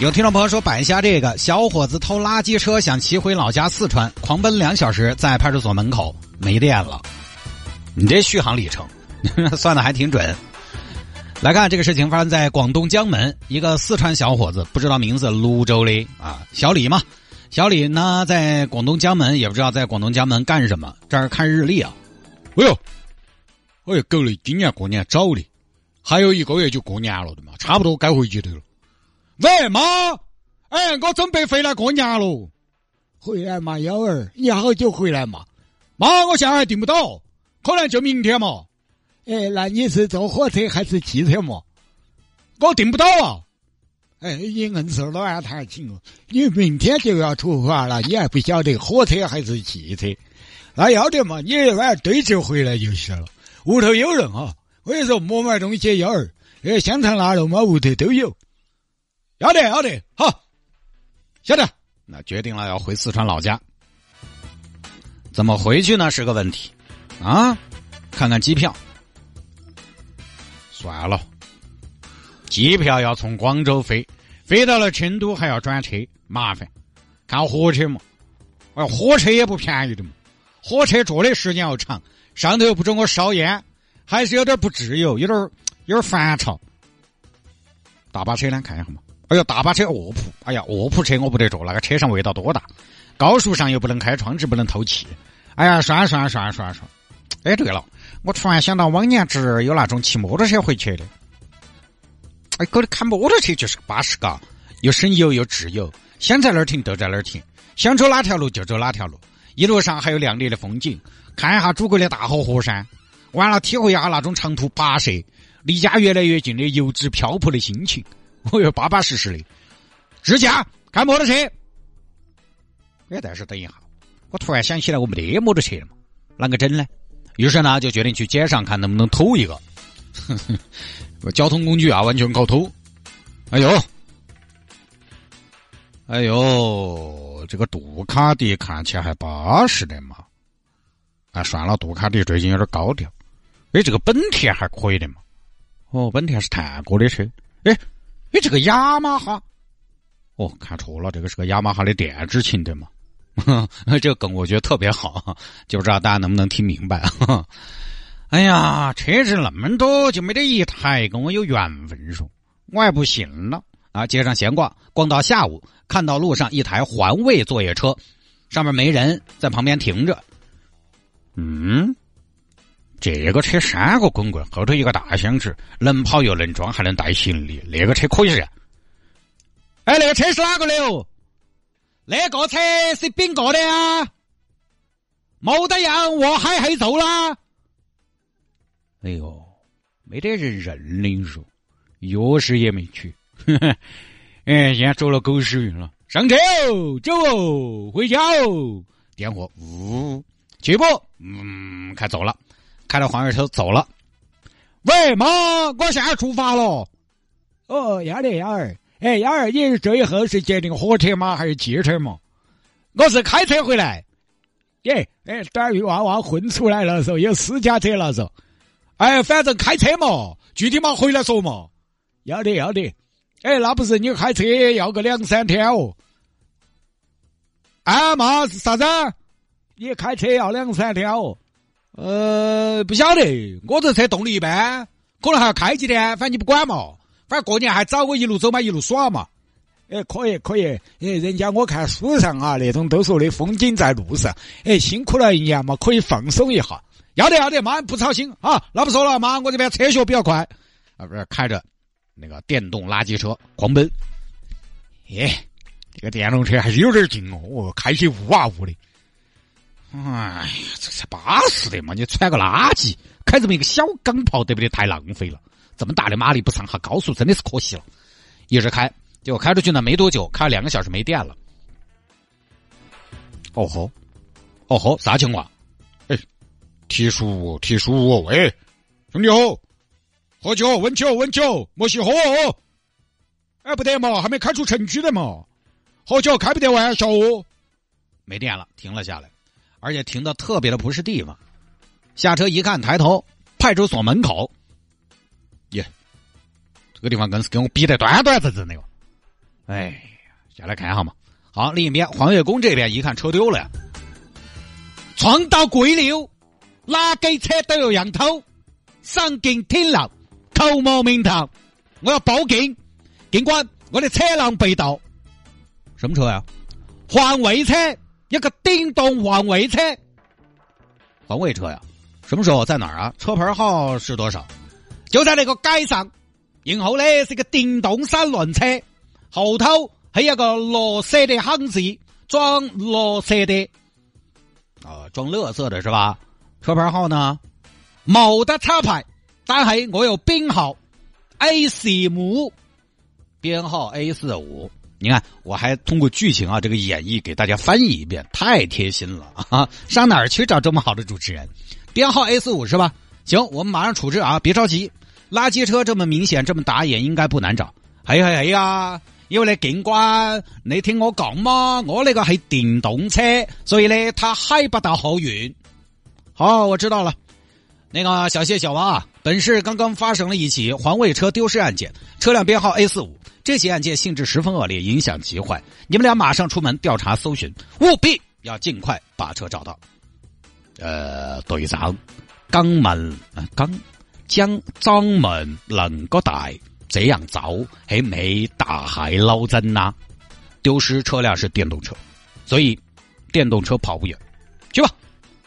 有听众朋友说摆一下这个：小伙子偷垃圾车想骑回老家四川，狂奔两小时，在派出所门口没电了。你这续航里程算的还挺准。来看这个事情发生在广东江门，一个四川小伙子不知道名字，泸州的啊，小李嘛。小李呢在广东江门，也不知道在广东江门干什么。这儿看日历啊，哎呦，哎呦，狗嘞，今年过年早的，还有一个月就过年了的嘛，差不多该回去的了。喂，妈，哎，我准备回来过年了。回来嘛，幺儿，你好久回来嘛？妈，我现在还订不到，可能就明天嘛。哎，那你是坐火车还是汽车嘛？我订不到啊。哎，你硬是老安谈情哦，你明天就要出发了，你还不晓得火车还是汽车？那要得嘛，你晚上堆着回来就是了。屋头有人啊，我跟你说，莫买东西，幺儿，哎，香肠腊肉嘛，屋头都有。要得，要得，好，晓得。那决定了要回四川老家，怎么回去呢？是个问题啊！看看机票，算了，机票要从广州飞，飞到了成都还要转车，麻烦。看火车嘛，哎，火车也不便宜的嘛，火车坐的时间要长，上头又不准我烧烟，还是有点不自由，有点有点烦躁。大巴车呢？看一下嘛。哎呀，大巴车卧铺，哎呀，卧铺车我不得坐，那个车上味道多大。高速上又不能开窗子，不能透气。哎呀，算了算了算了算了算了。哎，对了，我突然想到往年侄儿有那种骑摩托车回去的。哎，搞的开摩托车就是巴适嘎，又省油又自由，想在哪儿停就在哪儿停，想走哪条路就走哪条路。一路上还有亮丽的风景，看一下祖国的大好河山，完了体会一下那种长途跋涉、离家越来越近的游子漂泊的心情。我又巴巴适适的，自驾开摩托车。哎，但是等一下，我突然想起来，我没得摩托车了嘛，啷个整呢？于是呢，就决定去街上看能不能偷一个。交通工具啊，完全靠偷。哎呦，哎呦，这个杜卡迪看起来还巴适的嘛。啊，算了，杜卡迪最近有点高调。哎，这个本田还可以的嘛。哦，本田是泰国的车。哎。哎，这个雅马哈，哦，看错了，这个是个雅马哈的电子琴对吗？这个梗我觉得特别好，就不知道大家能不能听明白。哎呀，车子那么多，就没得一台跟我有缘分说，我还不信了啊！街上闲逛，逛到下午，看到路上一台环卫作业车，上面没人，在旁边停着。嗯。这个车三个滚棍，后头一个大箱子，能跑又能装，还能带行李，那个车可以噻。哎，那个车是哪个的哦？那个车是丙个的啊？冇得样，我还黑走啦。哎呦，没得人认领说，钥匙也没取。哎，现在走了狗屎运了。上车哦，走哦，回家哦。点火，呜，去不？嗯，开走了。开着黄月车走了。喂，妈，我现在出发了。哦，要得，幺儿。哎，幺儿，你最后是接那个火车吗？还是汽车嘛？我是开车回来。耶，哎，短鱼娃娃混出来了，说有私家车了，嗦。哎，反正开车嘛，具体嘛回来说嘛。要得，要得。哎，那不是你开车要个两三天哦。啊，妈，啥子？你开车要两三天哦。呃，不晓得，我这车动力一般，可能还要开几天。反正你不管嘛，反正过年还早，我一路走嘛，一路耍嘛。哎，可以可以，哎，人家我看书上啊，那种都说的风景在路上。哎，辛苦了一年嘛，可以放松一下。要得要得，妈不操心啊。那不说了，妈，我这边车学比较快，啊，不是开着那个电动垃圾车狂奔。耶，这个电动车还是有点劲哦，哦，开起呜啊呜的。哎呀，这才巴适的嘛！你穿个垃圾，开这么一个小钢炮，对不对？太浪费了。这么大的马力不上下高速，真的是可惜了。一直开，结果开出去呢没多久，开了两个小时没电了。哦吼，哦吼，啥情况？哎，提叔，提叔，喂，兄弟好，喝酒，温酒，温酒，莫熄火哦。哎，不得嘛，还没开出城区的嘛，喝酒开不得玩笑哦。没电了，停了下来，而且停的特别的不是地方。下车一看，抬头，派出所门口。耶，这个地方更是给我逼得端端正正的哟。哎呀，下来看一下嘛。好，另一边黄月宫这边一看车丢了呀，撞到鬼了，哪给车都有人偷，赏金挺浪，扣莫名堂，我要报警，警官，我的车辆被盗，什么车呀？环卫车，一个电动环卫车，环卫车呀？什么时候在哪儿啊？车牌号是多少？就在那个街上，然后呢是个电动三轮车，后头。还有个绿色的行字，装绿色的，啊，装乐色的是吧？车牌号呢？冇得车牌，但系我有编号 A 四五，编号 A 四五。你看，我还通过剧情啊这个演绎给大家翻译一遍，太贴心了啊！上哪儿去找这么好的主持人？编号 A 四五是吧？行，我们马上处置啊，别着急。垃圾车这么明显，这么打眼，应该不难找。嘿嘿嘿呀！因为呢，警官，你听我讲嘛，我那个是电动车，所以呢，它海不到后运。好，我知道了。那个小谢、小王啊，本市刚刚发生了一起环卫车丢失案件，车辆编号 A 四五。这起案件性质十分恶劣，影响极坏。你们俩马上出门调查搜寻，务必要尽快把车找到。呃，队长，江门江江张门能个大。这样走还没大海捞针呐！丢失车辆是电动车，所以电动车跑不远。去吧，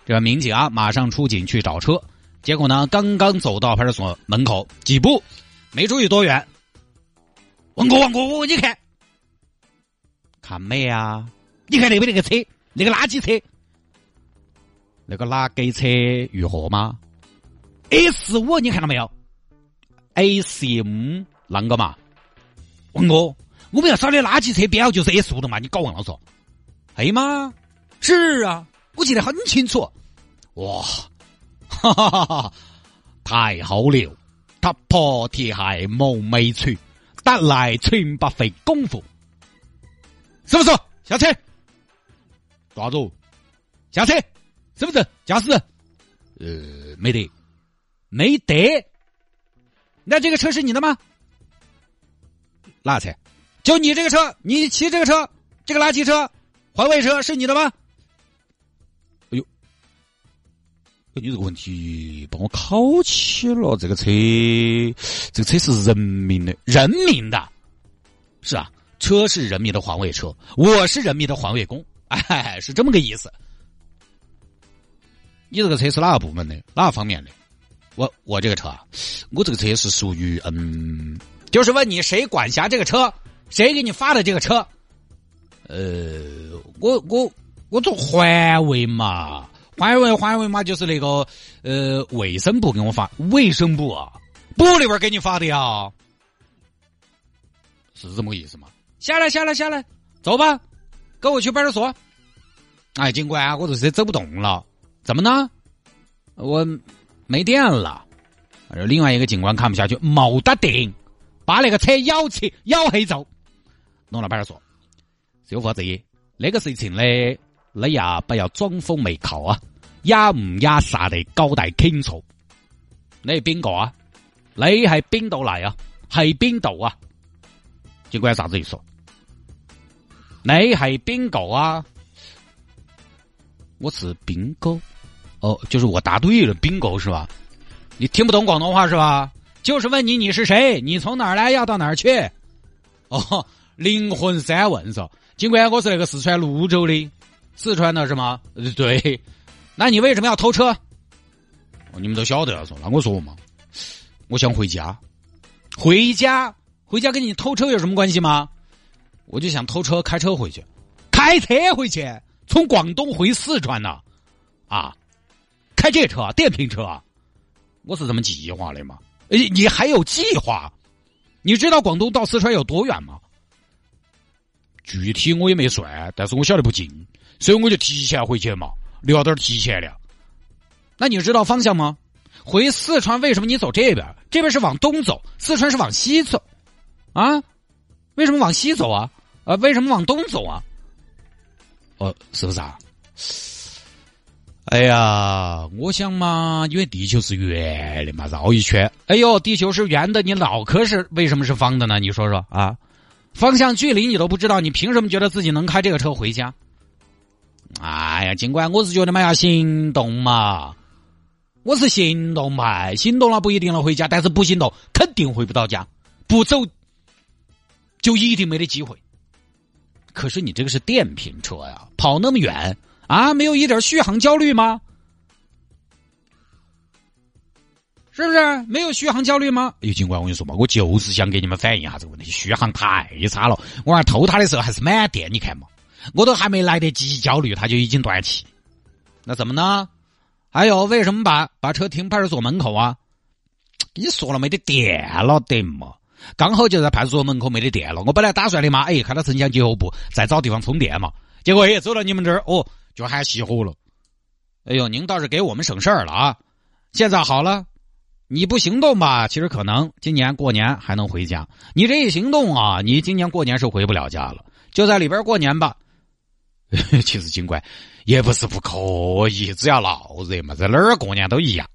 这民警啊，马上出警去找车。结果呢，刚刚走到派出所门口几步，没注意多远。王哥，王哥，我你看，看没啊？你看那边那个车，那个垃圾车，那个垃圾车如何吗？S 五，你看到没有四五。啷个嘛？王哥，我们要扫的垃圾车编号就是 S 五的嘛？你搞忘了嗦？哎妈？是啊，我记得很清楚。哇，哈哈哈哈！太好了，突破铁鞋无尾船，得来全不费功夫。是不是？下车。抓住！下车！是不是？驾驶？呃，没得，没得。那这个车是你的吗？哪车？就你这个车，你骑这个车，这个垃圾车、环卫车是你的吗？你这个问题帮我考起了。这个车，这个车是人民的，人民的，是啊，车是人民的环卫车，我是人民的环卫工，哎，是这么个意思。你这个车是哪个部门的？哪个方面的？我我这个车啊，我这个车是属于嗯。就是问你谁管辖这个车，谁给你发的这个车？呃，我我我做环卫嘛，环卫环卫嘛，就是那个呃卫生部给我发，卫生部啊，部里边给你发的呀，是这么个意思吗？下来下来下来，走吧，跟我去派出所。哎，警官，我这车走不动了，怎么呢？我没电了。另外一个警官看不下去，冇得电。把那个车摇起，摇黑走，弄到派出所。小伙子，那个事情呢，你呀不要装疯卖靠啊，压唔也啥地交代清楚。你系边个啊？你系边度嚟啊？系边度啊？警官啥子意思？你系边个啊？我是兵哥。哦，就是我答对了，兵哥是吧？你听不懂广东话是吧？就是问你你是谁？你从哪儿来？要到哪儿去？哦，灵魂三问嗦。警官，我是那个四川泸州的，四川的是吗？对。那你为什么要偷车？你们都晓得了，说那我说嘛，我想回家。回家？回家跟你偷车有什么关系吗？我就想偷车开车回去，开车回去，从广东回四川呢？啊，开这车电瓶车，我是这么计划的嘛？你你还有计划？你知道广东到四川有多远吗？具体我也没算，但是我晓得不近，所以我就提前回去嘛，留点提前了。那你知道方向吗？回四川为什么你走这边？这边是往东走，四川是往西走，啊？为什么往西走啊？啊？为什么往东走啊？哦，是不是啊？哎呀，我想嘛，因为地球是圆的嘛，绕一圈。哎呦，地球是圆的，你脑壳是为什么是方的呢？你说说啊？方向距离你都不知道，你凭什么觉得自己能开这个车回家？哎呀，尽管我是觉得嘛，要行动嘛。我是行动派，行动了不一定能回家，但是不行动肯定回不到家，不走就一定没得机会。可是你这个是电瓶车呀，跑那么远啊，没有一点续航焦虑吗？是不是没有续航焦虑吗？哎，警官我跟你说嘛，我就是想给你们反映一下这个问题，续航太差了。我儿偷它的时候还是满电，你看嘛，我都还没来得及焦虑，它就已经断气。那怎么呢？还有，为什么把把车停派出所门口啊？你说了没得电了得嘛？刚好就在派出所门口没得电了。我本来打算的嘛，哎，开到城乡结合部再找地方充电嘛。结果哎，走到你们这儿哦，就喊熄火了。哎呦，您倒是给我们省事儿了啊！现在好了，你不行动吧？其实可能今年过年还能回家。你这一行动啊，你今年过年是回不了家了。就在里边过年吧。其实尽管。也不是不可以，只要闹热嘛，在哪儿过年都一样。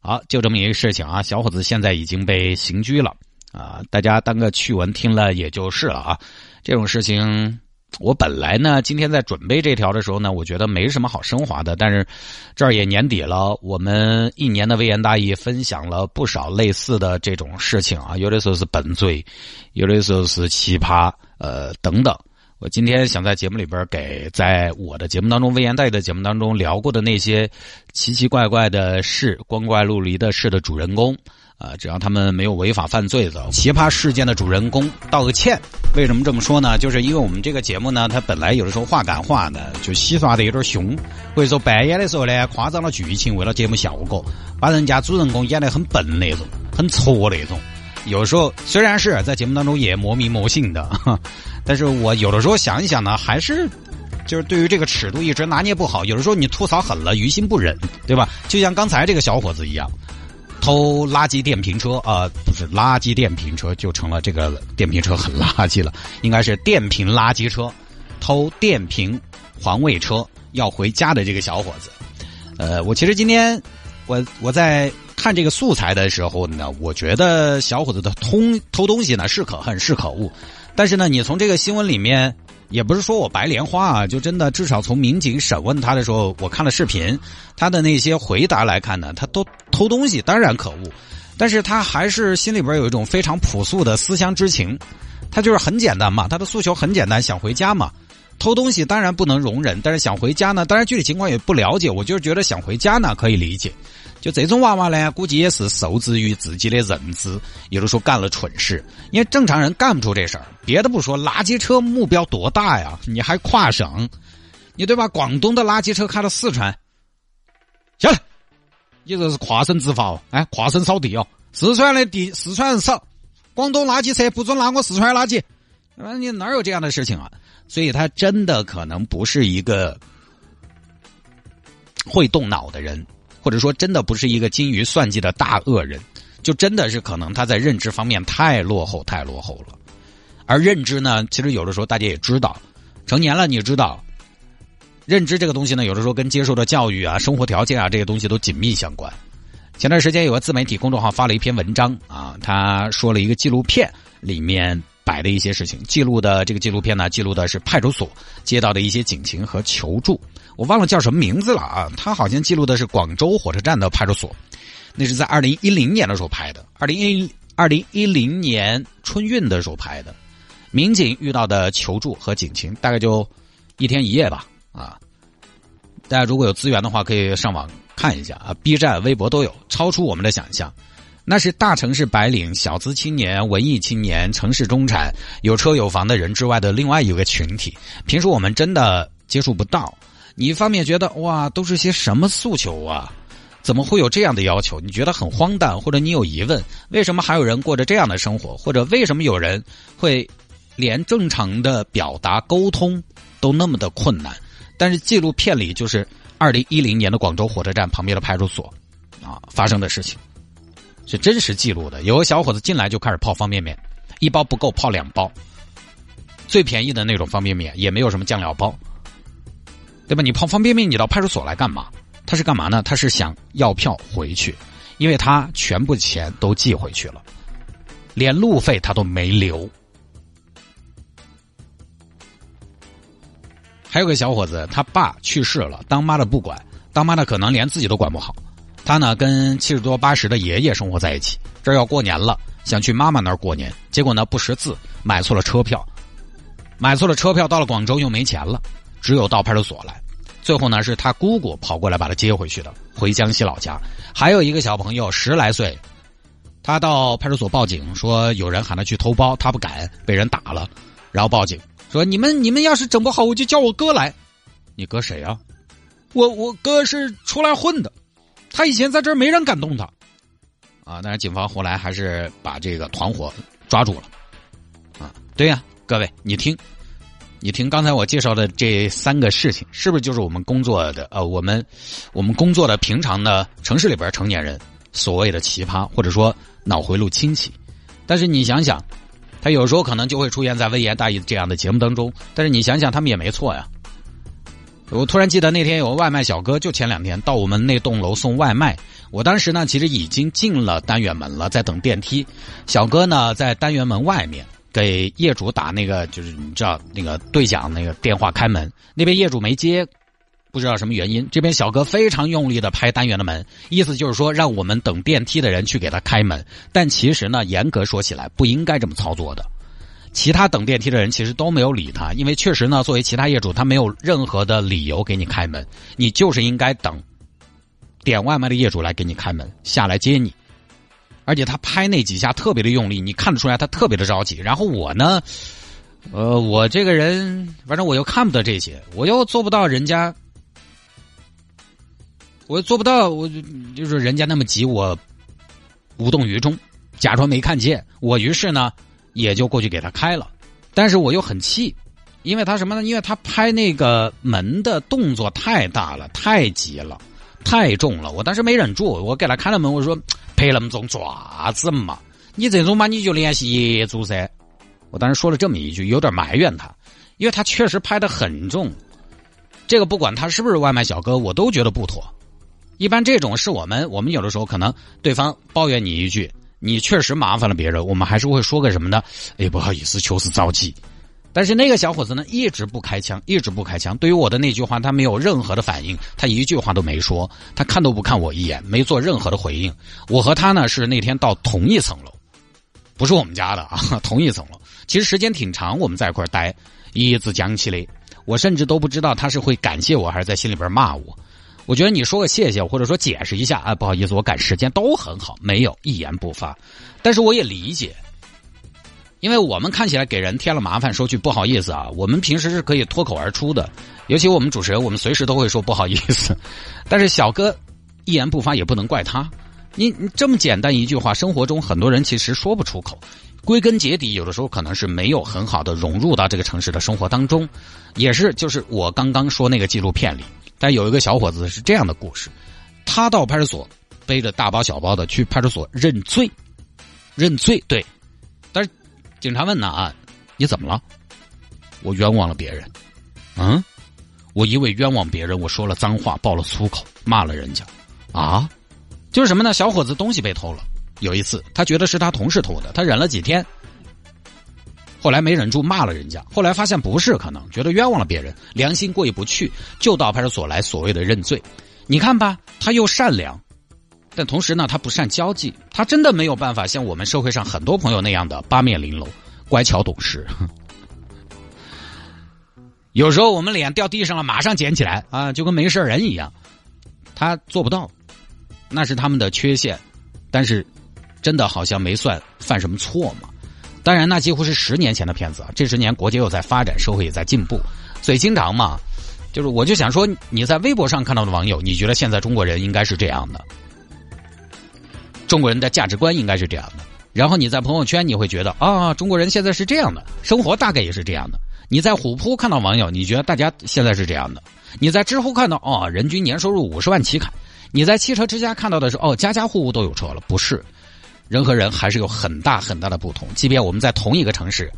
好，就这么一个事情啊，小伙子现在已经被刑拘了啊，大家当个趣闻听了也就是了啊。这种事情，我本来呢，今天在准备这条的时候呢，我觉得没什么好升华的，但是这儿也年底了，我们一年的微言大义分享了不少类似的这种事情啊，有的时候是笨嘴，有的时候是奇葩，呃，等等。我今天想在节目里边给在我的节目当中微言大义的节目当中聊过的那些奇奇怪怪的事、光怪陆离的事的主人公，啊，只要他们没有违法犯罪的奇葩事件的主人公道个歉。为什么这么说呢？就是因为我们这个节目呢，它本来有的时候话赶话呢，就戏耍的有点凶，或者说扮演的时候呢，夸张了剧情，为了节目效果，把人家主人公演得很笨那种，很挫那种。有时候虽然是在节目当中也磨迷磨性的，但是我有的时候想一想呢，还是就是对于这个尺度一直拿捏不好。有的时候你吐槽狠了，于心不忍，对吧？就像刚才这个小伙子一样，偷垃圾电瓶车啊，不是垃圾电瓶车就成了这个电瓶车很垃圾了，应该是电瓶垃圾车，偷电瓶环卫车要回家的这个小伙子。呃，我其实今天我我在。看这个素材的时候呢，我觉得小伙子的偷偷东西呢是可恨是可恶，但是呢，你从这个新闻里面也不是说我白莲花啊，就真的至少从民警审问他的时候，我看了视频，他的那些回答来看呢，他都偷东西当然可恶，但是他还是心里边有一种非常朴素的思乡之情，他就是很简单嘛，他的诉求很简单，想回家嘛，偷东西当然不能容忍，但是想回家呢，当然具体情况也不了解，我就是觉得想回家呢可以理解。就这种娃娃呢，估计也是受制于自己的认知，有的说干了蠢事，因为正常人干不出这事儿。别的不说，垃圾车目标多大呀？你还跨省，你对吧？广东的垃圾车开到四川，下来，你这是跨省执法哦，哎，跨省扫地哦。四川的地，四川人少，广东垃圾车不准拉我四川的垃圾，那你哪有这样的事情啊？所以他真的可能不是一个会动脑的人。或者说，真的不是一个精于算计的大恶人，就真的是可能他在认知方面太落后、太落后了。而认知呢，其实有的时候大家也知道，成年了你知道，认知这个东西呢，有的时候跟接受的教育啊、生活条件啊这些东西都紧密相关。前段时间有个自媒体公众号发了一篇文章啊，他说了一个纪录片里面摆的一些事情，记录的这个纪录片呢，记录的是派出所接到的一些警情和求助。我忘了叫什么名字了啊！他好像记录的是广州火车站的派出所，那是在二零一零年的时候拍的，二零一二零一零年春运的时候拍的。民警遇到的求助和警情大概就一天一夜吧啊！大家如果有资源的话，可以上网看一下啊，B 站、微博都有，超出我们的想象。那是大城市白领、小资青年、文艺青年、城市中产、有车有房的人之外的另外一个群体，平时我们真的接触不到。你一方面觉得哇，都是些什么诉求啊？怎么会有这样的要求？你觉得很荒诞，或者你有疑问，为什么还有人过着这样的生活？或者为什么有人会连正常的表达沟通都那么的困难？但是纪录片里就是二零一零年的广州火车站旁边的派出所啊发生的事情，是真实记录的。有个小伙子进来就开始泡方便面，一包不够泡两包，最便宜的那种方便面也没有什么酱料包，对吧？你泡方便面，你到派出所来干嘛？他是干嘛呢？他是想要票回去，因为他全部钱都寄回去了，连路费他都没留。还有个小伙子，他爸去世了，当妈的不管，当妈的可能连自己都管不好。他呢跟七十多八十的爷爷生活在一起，这要过年了，想去妈妈那儿过年，结果呢不识字，买错了车票，买错了车票，到了广州又没钱了，只有到派出所来。最后呢是他姑姑跑过来把他接回去的，回江西老家。还有一个小朋友十来岁，他到派出所报警说有人喊他去偷包，他不敢，被人打了，然后报警。说你们你们要是整不好，我就叫我哥来。你哥谁啊？我我哥是出来混的，他以前在这儿没人敢动他。啊，但是警方后来还是把这个团伙抓住了。啊，对呀，各位，你听，你听刚才我介绍的这三个事情，是不是就是我们工作的呃，我们我们工作的平常的城市里边成年人所谓的奇葩，或者说脑回路清奇？但是你想想。他有时候可能就会出现在《微言大义》这样的节目当中，但是你想想，他们也没错呀。我突然记得那天有个外卖小哥，就前两天到我们那栋楼送外卖。我当时呢，其实已经进了单元门了，在等电梯。小哥呢，在单元门外面给业主打那个，就是你知道那个对讲那个电话开门，那边业主没接。不知道什么原因，这边小哥非常用力的拍单元的门，意思就是说让我们等电梯的人去给他开门。但其实呢，严格说起来不应该这么操作的。其他等电梯的人其实都没有理他，因为确实呢，作为其他业主，他没有任何的理由给你开门，你就是应该等点外卖的业主来给你开门下来接你。而且他拍那几下特别的用力，你看得出来他特别的着急。然后我呢，呃，我这个人反正我又看不得这些，我又做不到人家。我又做不到，我就是人家那么急，我无动于衷，假装没看见。我于是呢，也就过去给他开了。但是我又很气，因为他什么呢？因为他拍那个门的动作太大了，太急了，太重了。我当时没忍住，我给他开了门，我说：“拍那么重，爪子嘛？你这种嘛，你就联系业主噻。”我当时说了这么一句，有点埋怨他，因为他确实拍的很重。这个不管他是不是外卖小哥，我都觉得不妥。一般这种是我们，我们有的时候可能对方抱怨你一句，你确实麻烦了别人，我们还是会说个什么呢？哎，不好意思，求是着急。但是那个小伙子呢，一直不开枪，一直不开枪。对于我的那句话，他没有任何的反应，他一句话都没说，他看都不看我一眼，没做任何的回应。我和他呢是那天到同一层楼，不是我们家的啊，同一层楼。其实时间挺长，我们在一块待，一直讲起来，我甚至都不知道他是会感谢我，还是在心里边骂我。我觉得你说个谢谢，或者说解释一下啊，不好意思，我赶时间都很好，没有一言不发。但是我也理解，因为我们看起来给人添了麻烦，说句不好意思啊，我们平时是可以脱口而出的，尤其我们主持人，我们随时都会说不好意思。但是小哥一言不发也不能怪他，你你这么简单一句话，生活中很多人其实说不出口。归根结底，有的时候可能是没有很好的融入到这个城市的生活当中，也是就是我刚刚说那个纪录片里。但有一个小伙子是这样的故事，他到派出所背着大包小包的去派出所认罪，认罪对，但是警察问呢啊，你怎么了？我冤枉了别人，嗯，我因为冤枉别人，我说了脏话，爆了粗口，骂了人家，啊，就是什么呢？小伙子东西被偷了，有一次他觉得是他同事偷的，他忍了几天。后来没忍住骂了人家，后来发现不是，可能觉得冤枉了别人，良心过意不去，就到派出所来所谓的认罪。你看吧，他又善良，但同时呢，他不善交际，他真的没有办法像我们社会上很多朋友那样的八面玲珑、乖巧懂事。有时候我们脸掉地上了，马上捡起来啊，就跟没事人一样。他做不到，那是他们的缺陷，但是真的好像没算犯什么错嘛。当然，那几乎是十年前的片子啊。这十年，国家又在发展，社会也在进步，所以经常嘛，就是我就想说，你在微博上看到的网友，你觉得现在中国人应该是这样的，中国人的价值观应该是这样的。然后你在朋友圈，你会觉得啊，中国人现在是这样的，生活大概也是这样的。你在虎扑看到网友，你觉得大家现在是这样的。你在知乎看到哦，人均年收入五十万起砍；你在汽车之家看到的是哦，家家户户都有车了。不是，人和人还是有很大很大的不同。即便我们在同一个城市，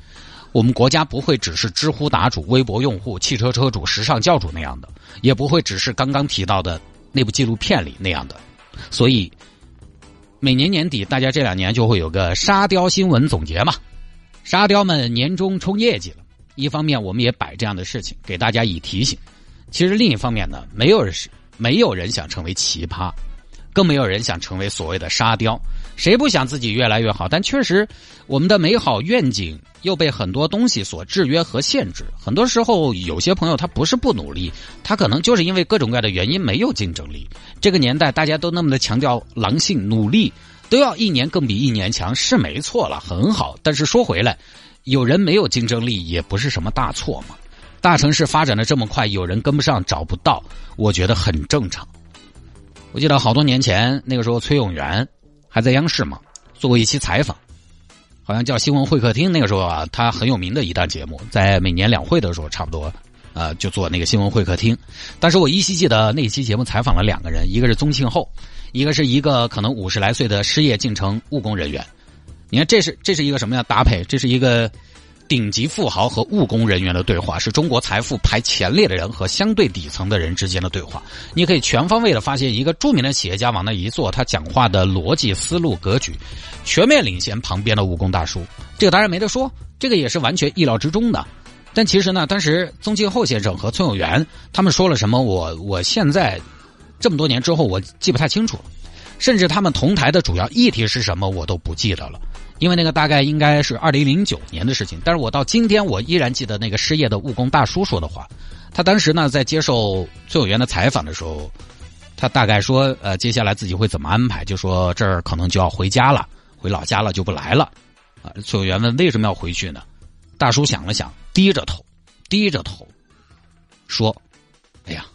我们国家不会只是知乎答主、微博用户、汽车车主、时尚教主那样的，也不会只是刚刚提到的那部纪录片里那样的。所以，每年年底，大家这两年就会有个沙雕新闻总结嘛。沙雕们年终冲业绩了，一方面我们也摆这样的事情给大家以提醒。其实另一方面呢，没有人是没有人想成为奇葩，更没有人想成为所谓的沙雕。谁不想自己越来越好？但确实，我们的美好愿景又被很多东西所制约和限制。很多时候，有些朋友他不是不努力，他可能就是因为各种各样的原因没有竞争力。这个年代大家都那么的强调狼性，努力都要一年更比一年强，是没错了，很好。但是说回来，有人没有竞争力也不是什么大错嘛。大城市发展的这么快，有人跟不上找不到，我觉得很正常。我记得好多年前，那个时候崔永元还在央视嘛，做过一期采访，好像叫《新闻会客厅》。那个时候啊，他很有名的一档节目，在每年两会的时候，差不多呃就做那个《新闻会客厅》。但是我依稀记得那期节目采访了两个人，一个是宗庆后，一个是一个可能五十来岁的失业进城务工人员。你看，这是这是一个什么样搭配？这是一个。顶级富豪和务工人员的对话，是中国财富排前列的人和相对底层的人之间的对话。你可以全方位的发现，一个著名的企业家往那一坐，他讲话的逻辑、思路、格局，全面领先旁边的务工大叔。这个当然没得说，这个也是完全意料之中的。但其实呢，当时宗庆后先生和崔永元他们说了什么，我我现在这么多年之后，我记不太清楚。甚至他们同台的主要议题是什么，我都不记得了。因为那个大概应该是二零零九年的事情，但是我到今天我依然记得那个失业的务工大叔说的话。他当时呢在接受崔永元的采访的时候，他大概说：“呃，接下来自己会怎么安排？就说这儿可能就要回家了，回老家了就不来了。”啊，崔永元问为什么要回去呢？大叔想了想，低着头，低着头说：“哎呀，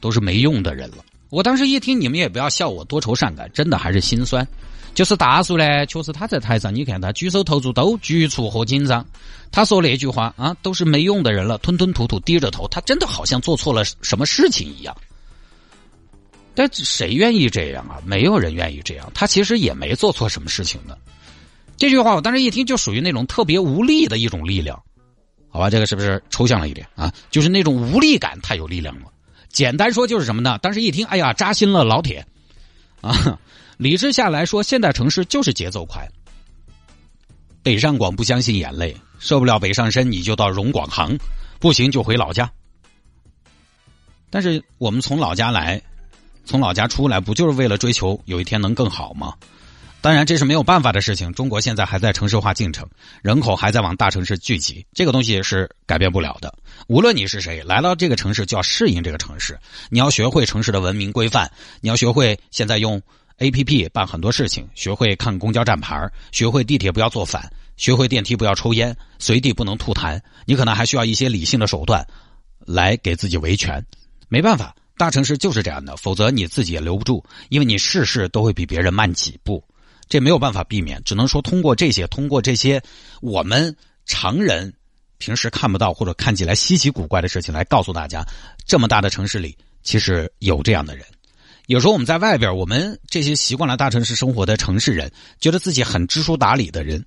都是没用的人了。”我当时一听，你们也不要笑我多愁善感，真的还是心酸。就是大叔呢，确实他在台上，你看他举手投足都局促和紧张。他说那句话啊，都是没用的人了，吞吞吐吐，低着头，他真的好像做错了什么事情一样。但谁愿意这样啊？没有人愿意这样。他其实也没做错什么事情的。这句话我当时一听，就属于那种特别无力的一种力量。好吧，这个是不是抽象了一点啊？就是那种无力感太有力量了。简单说就是什么呢？当时一听，哎呀，扎心了，老铁，啊，理智下来说，现代城市就是节奏快。北上广不相信眼泪，受不了北上深，你就到荣广杭，不行就回老家。但是我们从老家来，从老家出来，不就是为了追求有一天能更好吗？当然，这是没有办法的事情。中国现在还在城市化进程，人口还在往大城市聚集，这个东西是改变不了的。无论你是谁，来到这个城市就要适应这个城市。你要学会城市的文明规范，你要学会现在用 A P P 办很多事情，学会看公交站牌，学会地铁不要坐反，学会电梯不要抽烟，随地不能吐痰。你可能还需要一些理性的手段来给自己维权。没办法，大城市就是这样的，否则你自己也留不住，因为你事事都会比别人慢几步。这没有办法避免，只能说通过这些，通过这些我们常人平时看不到或者看起来稀奇古怪的事情，来告诉大家，这么大的城市里其实有这样的人。有时候我们在外边，我们这些习惯了大城市生活的城市人，觉得自己很知书达理的人，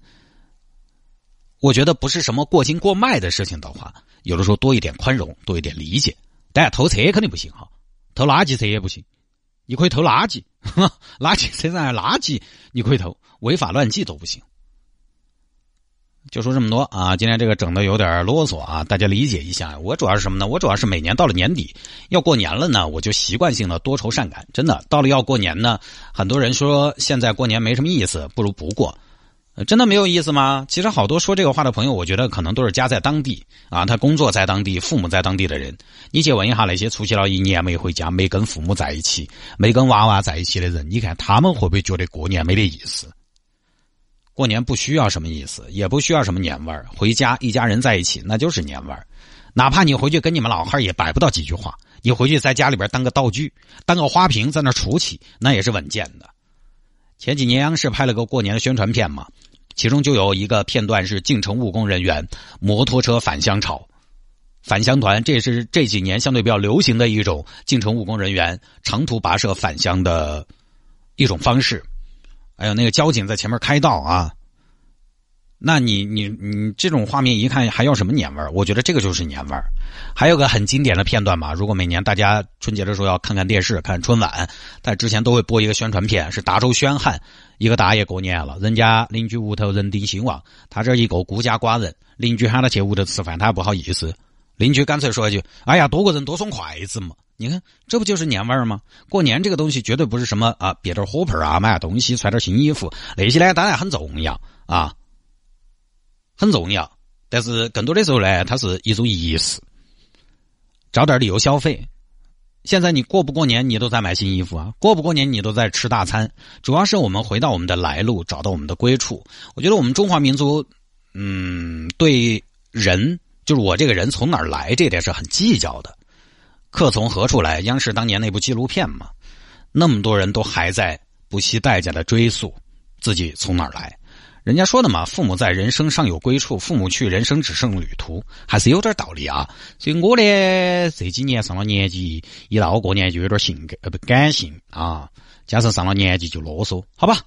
我觉得不是什么过斤过脉的事情的话，有的时候多一点宽容，多一点理解。但偷车肯定不行哈，偷垃圾车也不行。你可以偷垃圾，垃圾车上垃圾你可以偷，违法乱纪都不行。就说这么多啊！今天这个整的有点啰嗦啊，大家理解一下。我主要是什么呢？我主要是每年到了年底要过年了呢，我就习惯性的多愁善感。真的，到了要过年呢，很多人说现在过年没什么意思，不如不过。真的没有意思吗？其实好多说这个话的朋友，我觉得可能都是家在当地啊，他工作在当地，父母在当地的人。你去问一下那些出去了一年没回家、没跟父母在一起、没跟娃娃在一起的人，你看他们会不会觉得过年没得意思？过年不需要什么意思，也不需要什么年味儿。回家一家人在一起，那就是年味儿。哪怕你回去跟你们老汉也摆不到几句话，你回去在家里边当个道具、当个花瓶在那杵起，那也是稳健的。前几年央视拍了个过年的宣传片嘛。其中就有一个片段是进城务工人员摩托车返乡潮，返乡团，这也是这几年相对比较流行的一种进城务工人员长途跋涉返乡的一种方式。还有那个交警在前面开道啊，那你你你这种画面一看还要什么年味儿？我觉得这个就是年味儿。还有个很经典的片段嘛，如果每年大家春节的时候要看看电视、看春晚，在之前都会播一个宣传片，是达州宣汉一个大爷过年了，人家邻居屋头人丁兴旺，他这一个孤家寡人，邻居喊他去屋头吃饭，他还不好意思。邻居干脆说一句：“哎呀，多个人多双筷子嘛！”你看，这不就是年味儿吗？过年这个东西绝对不是什么啊，别点火盆啊，买点东西，穿点新衣服，那些呢当然很重要啊，很重要。但是更多的时候呢，它是一种仪式，找点理由消费。现在你过不过年，你都在买新衣服啊；过不过年，你都在吃大餐。主要是我们回到我们的来路，找到我们的归处。我觉得我们中华民族，嗯，对人。就是我这个人从哪儿来，这点是很计较的。客从何处来？央视当年那部纪录片嘛，那么多人都还在不惜代价的追溯自己从哪儿来。人家说的嘛，父母在，人生尚有归处；父母去，人生只剩旅途，还是有点道理啊。所以我呢，这几年上了年纪，一到过年就有点性格呃不感性啊，加上上了年纪就啰嗦，好吧。